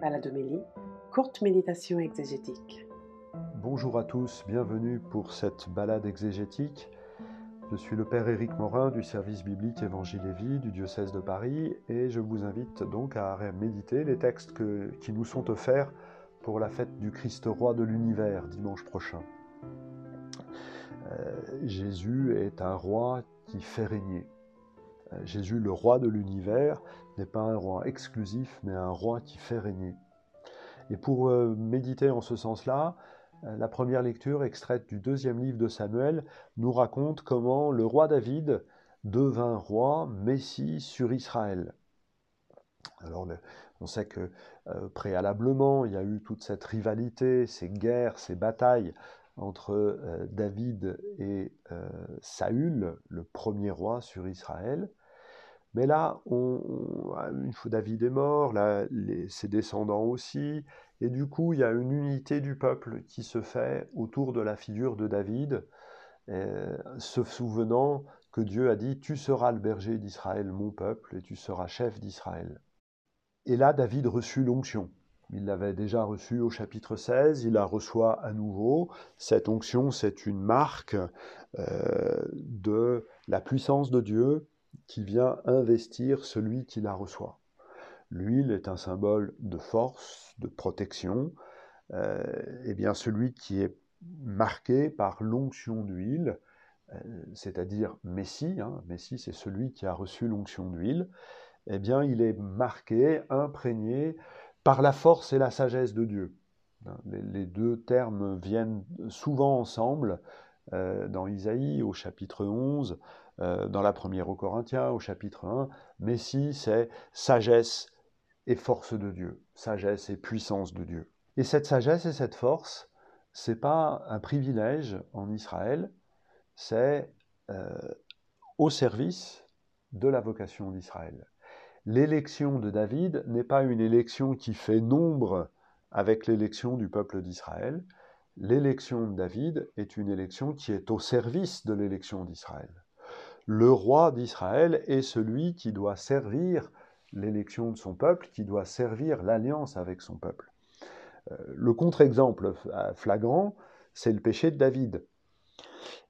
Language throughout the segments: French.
Baladomélie, courte méditation exégétique. Bonjour à tous, bienvenue pour cette balade exégétique. Je suis le Père Éric Morin du service biblique Évangile et Vie du diocèse de Paris et je vous invite donc à méditer les textes qui nous sont offerts pour la fête du Christ roi de l'univers dimanche prochain. Euh, Jésus est un roi qui fait régner. Euh, Jésus, le roi de l'univers, n'est pas un roi exclusif, mais un roi qui fait régner. Et pour euh, méditer en ce sens-là, euh, la première lecture, extraite du deuxième livre de Samuel, nous raconte comment le roi David devint roi, Messie sur Israël. Alors, on sait que préalablement, il y a eu toute cette rivalité, ces guerres, ces batailles entre David et Saül, le premier roi sur Israël. Mais là, une fois David est mort, là, ses descendants aussi, et du coup, il y a une unité du peuple qui se fait autour de la figure de David, euh, se souvenant que Dieu a dit Tu seras le berger d'Israël, mon peuple, et tu seras chef d'Israël. Et là, David reçut l'onction. Il l'avait déjà reçue au chapitre 16, il la reçoit à nouveau. Cette onction, c'est une marque euh, de la puissance de Dieu qui vient investir celui qui la reçoit. L'huile est un symbole de force, de protection. euh, bien celui qui est marqué par l'onction d'huile, euh, c'est-à-dire Messie, hein, Messie c'est celui qui a reçu l'onction d'huile, eh bien il est marqué, imprégné par la force et la sagesse de Dieu. Les, deux termes viennent souvent ensemble euh, dans Isaïe au chapitre 11, euh, dans la première aux Corinthiens, au chapitre 1, Messie, c'est sagesse et force de Dieu, sagesse et puissance de Dieu. Et cette sagesse et cette force, c'est pas un privilège en Israël, c'est euh, au service de la vocation d'Israël. L'élection de David n'est pas une élection qui fait nombre avec l'élection du peuple d'Israël. L'élection de David est une élection qui est au service de l'élection d'Israël le roi d'Israël est celui qui doit servir l'élection de son peuple, qui doit servir l'alliance avec son peuple. Euh, le contre-exemple flagrant, c'est le péché de David.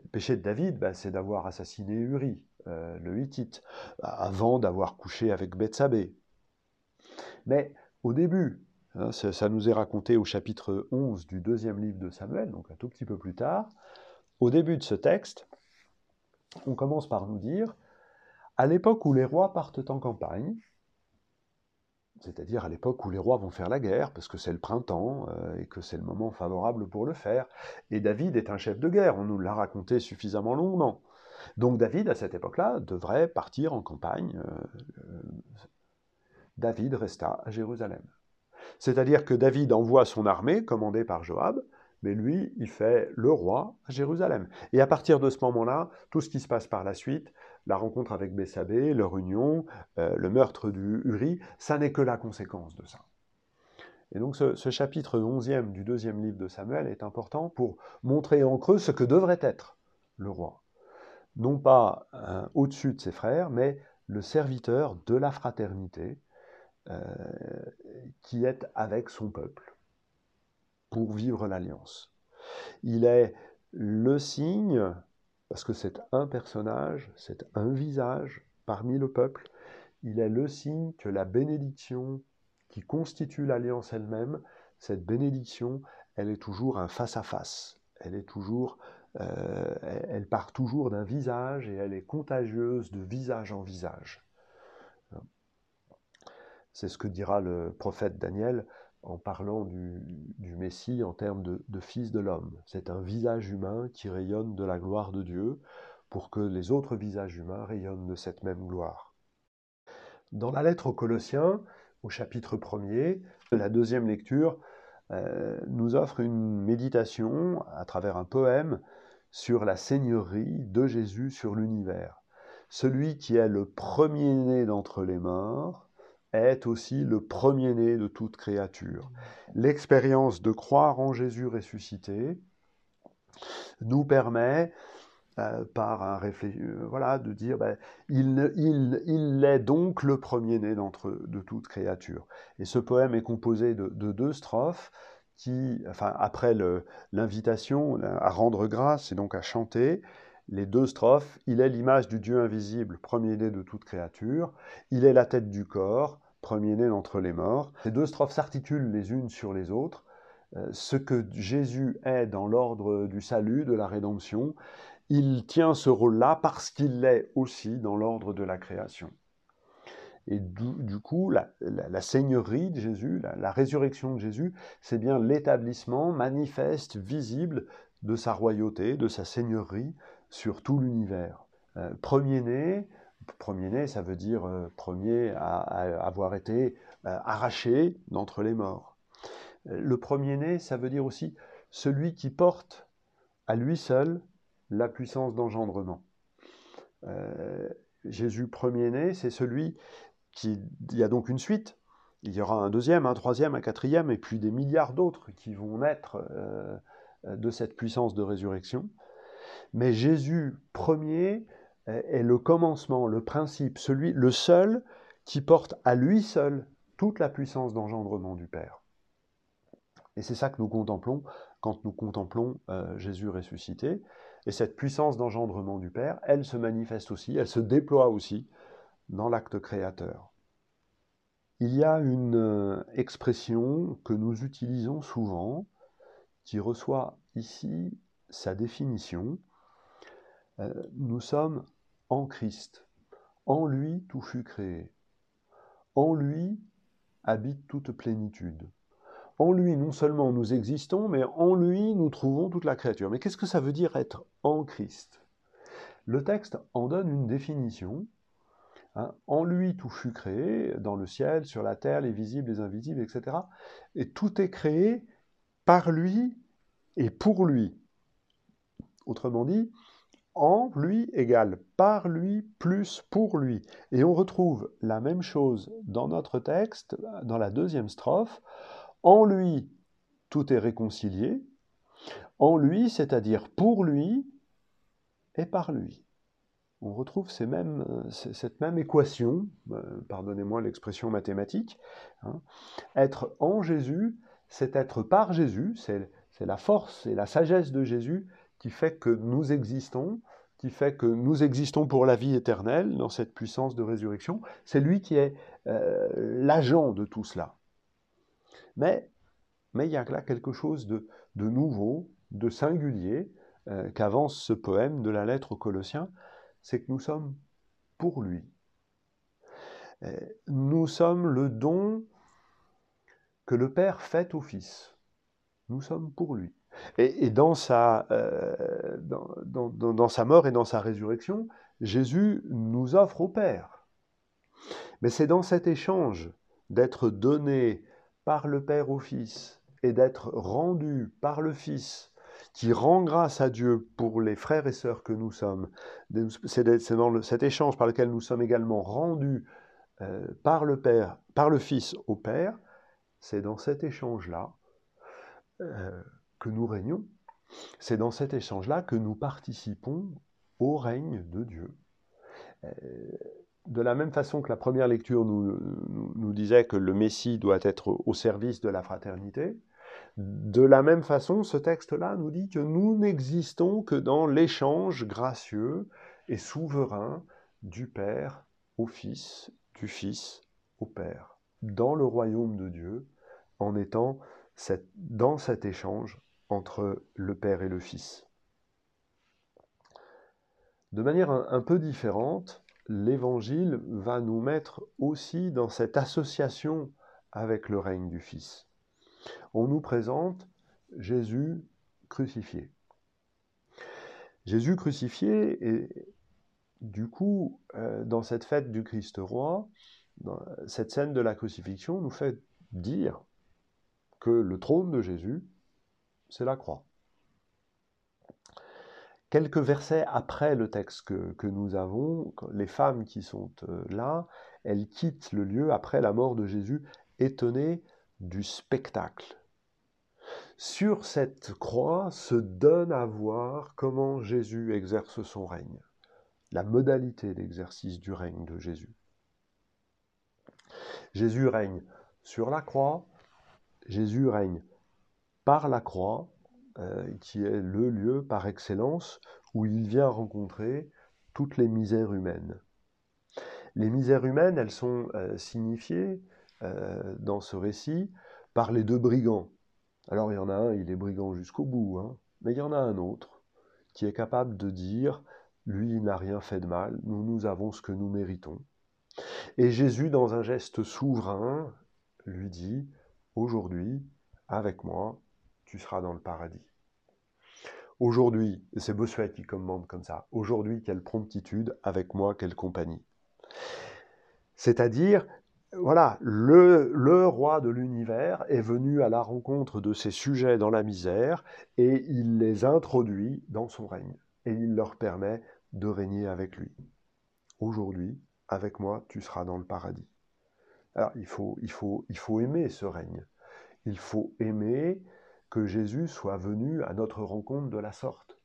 Le péché de David, bah, c'est d'avoir assassiné Uri, euh, le Hittite, avant d'avoir couché avec Bethsabée. Mais au début, hein, ça, nous est raconté au chapitre 11 du deuxième livre de Samuel, donc un tout petit peu plus tard, au début de ce texte, on commence par nous dire, à l'époque où les rois partent en campagne, c'est-à-dire à, l'époque où les rois vont faire la guerre, parce que c'est le printemps euh, et que c'est le moment favorable pour le faire, et David est un chef de guerre, on nous l'a raconté suffisamment longuement. Donc David, à cette époque-là, devrait partir en campagne. Euh, euh, David resta à Jérusalem. C'est-à-dire que David envoie son armée, commandée par Joab, mais lui, il fait le roi à Jérusalem. Et à partir de ce moment-là, tout ce qui se passe par la suite, la rencontre avec Bessabé, leur union, euh, le meurtre du Uri, ça n'est que la conséquence de ça. Et donc ce, chapitre 11e du deuxième livre de Samuel est important pour montrer en creux ce que devrait être le roi. Non pas au-dessus de ses frères, mais le serviteur de la fraternité euh, qui est avec son peuple pour vivre l'alliance. Il est le signe, parce que c'est un personnage, c'est un visage parmi le peuple, il est le signe que la bénédiction qui constitue l'alliance elle-même, cette bénédiction, elle est toujours un face-à-face. Elle est toujours, euh, elle part toujours d'un visage et elle est contagieuse de visage en visage. C'est ce que dira le prophète Daniel en parlant du, Messie en termes de, fils de l'homme. C'est un visage humain qui rayonne de la gloire de Dieu pour que les autres visages humains rayonnent de cette même gloire. Dans la lettre aux Colossiens, au chapitre 1er, la deuxième lecture euh, nous offre une méditation à travers un poème sur la seigneurie de Jésus sur l'univers. Celui qui est le premier-né d'entre les morts, est aussi le premier-né de toute créature. L'expérience de croire en Jésus ressuscité nous permet euh, par un réflexe, euh, voilà, de dire ben, il, il, il, est donc le premier-né d'entre de toute créature. Et ce poème est composé de, de deux strophes qui, enfin, après l'invitation à rendre grâce et donc à chanter, les deux strophes, il est l'image du Dieu invisible, premier-né de toute créature, il est la tête du corps, premier-né d'entre les morts. Ces deux strophes s'articulent les unes sur les autres. Euh, ce que Jésus est dans l'ordre du salut, de la rédemption, il tient ce rôle-là parce qu'il l'est aussi dans l'ordre de la création. Et du, coup, la, seigneurie de Jésus, la, résurrection de Jésus, c'est bien l'établissement manifeste, visible de sa royauté, de sa seigneurie sur tout l'univers. Euh, premier-né, premier-né, ça veut dire euh, premier à, avoir été euh, arraché d'entre les morts. Le premier-né, ça veut dire aussi celui qui porte à lui seul la puissance d'engendrement. Jésus premier-né, c'est celui qui... Il y a donc une suite. Il y aura un deuxième, un troisième, un quatrième, et puis des milliards d'autres qui vont naître de cette puissance de résurrection. Mais Jésus premier est le commencement, le principe, celui, le seul qui porte à lui seul toute la puissance d'engendrement du Père. Et c'est ça que nous contemplons quand nous contemplons euh, Jésus ressuscité. Et cette puissance d'engendrement du Père, elle se manifeste aussi, elle se déploie aussi dans l'acte créateur. Il y a une euh, expression que nous utilisons souvent, qui reçoit ici sa définition. Euh, nous sommes en Christ. En lui, tout fut créé. En lui habite toute plénitude. En lui, non seulement nous existons, mais en lui, nous trouvons toute la créature. Mais qu'est-ce que ça veut dire être en Christ? Le texte en donne une définition. Hein. en lui, tout fut créé, dans le ciel, sur la terre, les visibles, les invisibles, etc. Et tout est créé par lui et pour lui. Autrement dit, en lui égale par lui plus pour lui. Et on retrouve la même chose dans notre texte, dans la deuxième strophe. En lui, tout est réconcilié. En lui, c'est-à-dire pour lui et par lui. On retrouve cette même équation, euh, pardonnez-moi l'expression mathématique. Hein. Être en Jésus, c'est être par Jésus, c'est la force et la sagesse de Jésus qui fait que nous existons, qui fait que nous existons pour la vie éternelle dans cette puissance de résurrection. C'est lui qui est euh, l'agent de tout cela. Mais, mais il y a là quelque chose de, nouveau, de singulier, euh, qu'avance ce poème de la lettre aux Colossiens, c'est que nous sommes pour lui. Euh, nous sommes le don que le Père fait au Fils. Nous sommes pour lui. Et, dans, sa, euh, dans, sa mort et dans sa résurrection, Jésus nous offre au Père. Mais c'est dans cet échange d'être donné par le Père au Fils et d'être rendu par le Fils qui rend grâce à Dieu pour les frères et sœurs que nous sommes. C'est dans cet échange par lequel nous sommes également rendus euh, par le Père, par le Fils au Père. C'est dans cet échange-là euh, que nous régnons. C'est dans cet échange-là que nous participons au règne de Dieu. Euh, de la même façon que la première lecture nous, nous, disait que le Messie doit être au service de la fraternité, de la même façon, ce texte-là nous dit que nous n'existons que dans l'échange gracieux et souverain du Père au Fils, du Fils au Père, dans le royaume de Dieu, en étant dans cet échange entre le Père et le Fils. De manière un, peu différente, l'Évangile va nous mettre aussi dans cette association avec le règne du Fils. On nous présente Jésus crucifié. Jésus crucifié, et du coup, euh, dans cette fête du Christ roi, cette scène de la crucifixion nous fait dire que le trône de Jésus c'est la croix. Quelques versets après le texte que, nous avons, les femmes qui sont euh, là, elles quittent le lieu après la mort de Jésus, étonnées du spectacle. sur cette croix se donne à voir comment Jésus exerce son règne, la modalité d'exercice du règne de Jésus. Jésus règne sur la croix, Jésus règne par la croix, euh, qui est le lieu par excellence où il vient rencontrer toutes les misères humaines. Les misères humaines, elles sont euh, signifiées euh, dans ce récit par les deux brigands. Alors il y en a un, il est brigand jusqu'au bout, hein, mais il y en a un autre qui est capable de dire, lui, n'a rien fait de mal, nous, nous avons ce que nous méritons. Et Jésus, dans un geste souverain, lui dit, aujourd'hui, avec moi, tu seras dans le paradis. Aujourd'hui, c'est Bossuet qui commande comme ça, aujourd'hui, quelle promptitude, avec moi, quelle compagnie. C'est-à-dire, voilà, le, le, roi de l'univers est venu à la rencontre de ses sujets dans la misère et il les introduit dans son règne et il leur permet de régner avec lui. Aujourd'hui, avec moi, tu seras dans le paradis. Alors, il faut, il faut, il faut aimer ce règne. Il faut aimer que Jésus soit venu à notre rencontre de la sorte.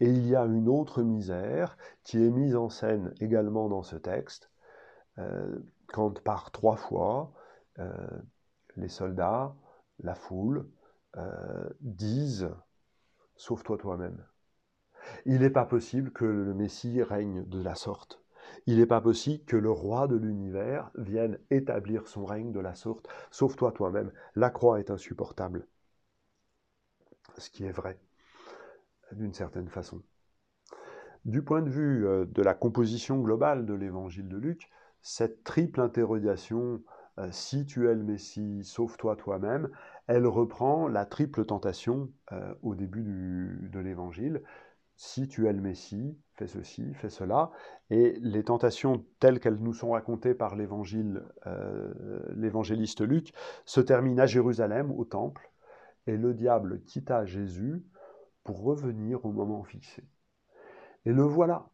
Et il y a une autre misère qui est mise en scène également dans ce texte, euh, quand par trois fois, euh, les soldats, la foule, euh, disent Sauve-toi toi-même. Il n'est pas possible que le Messie règne de la sorte. Il n'est pas possible que le roi de l'univers vienne établir son règne de la sorte. Sauve-toi toi-même. La croix est insupportable ce qui est vrai, d'une certaine façon. Du point de vue euh, de la composition globale de l'évangile de Luc, cette triple interrogation euh, si tu es le Messie, sauve-toi toi-même, elle reprend la triple tentation euh, au début de l'évangile. Si tu es le Messie, fais ceci, fais cela. Et les tentations telles qu'elles nous sont racontées par l'évangéliste Luc se terminent à Jérusalem, au temple, et le diable quitta Jésus pour revenir au moment fixé. Et le voilà,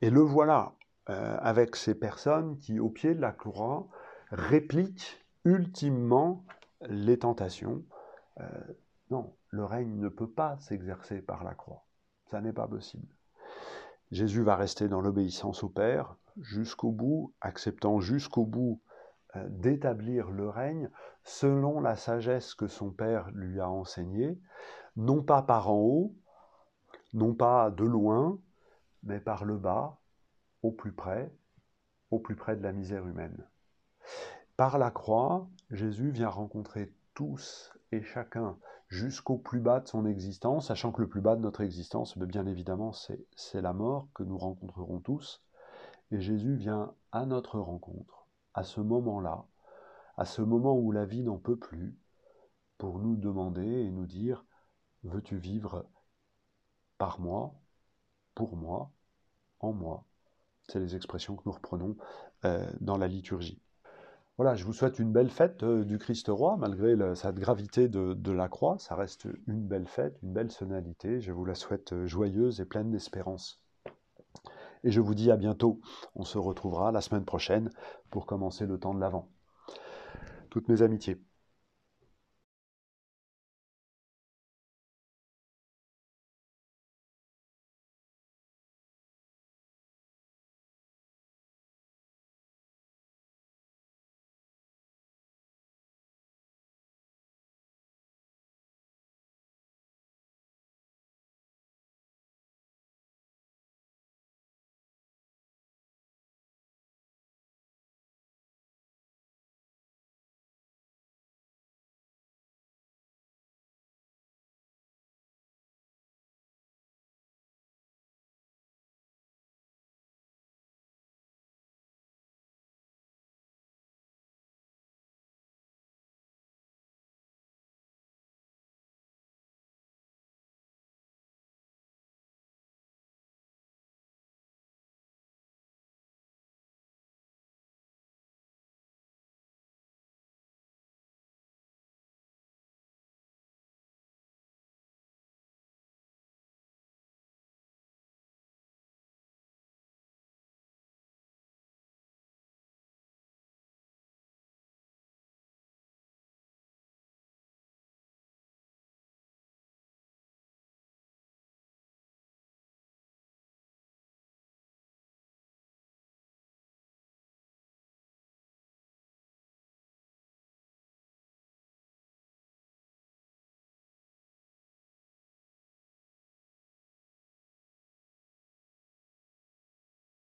et le voilà euh, avec ces personnes qui, au pied de la croix, répliquent ultimement les tentations. Euh, non, le règne ne peut pas s'exercer par la croix. Ça n'est pas possible. Jésus va rester dans l'obéissance au Père jusqu'au bout, acceptant jusqu'au bout d'établir le règne selon la sagesse que son père lui a enseignée, non pas par en haut, non pas de loin, mais par le bas, au plus près, au plus près de la misère humaine. Par la croix, Jésus vient rencontrer tous et chacun jusqu'au plus bas de son existence, sachant que le plus bas de notre existence, bien évidemment, c'est la mort que nous rencontrerons tous. Et Jésus vient à notre rencontre à ce moment-là, à ce moment où la vie n'en peut plus, pour nous demander et nous dire, veux-tu vivre par moi, pour moi, en moi? C'est les expressions que nous reprenons euh, dans la liturgie. Voilà, je vous souhaite une belle fête euh, du Christ roi, malgré cette gravité de, de, la croix. Ça reste une belle fête, une belle sonalité. Je vous la souhaite euh, joyeuse et pleine d'espérance. Et je vous dis à bientôt. On se retrouvera la semaine prochaine pour commencer le temps de l'Avent. Toutes mes amitiés.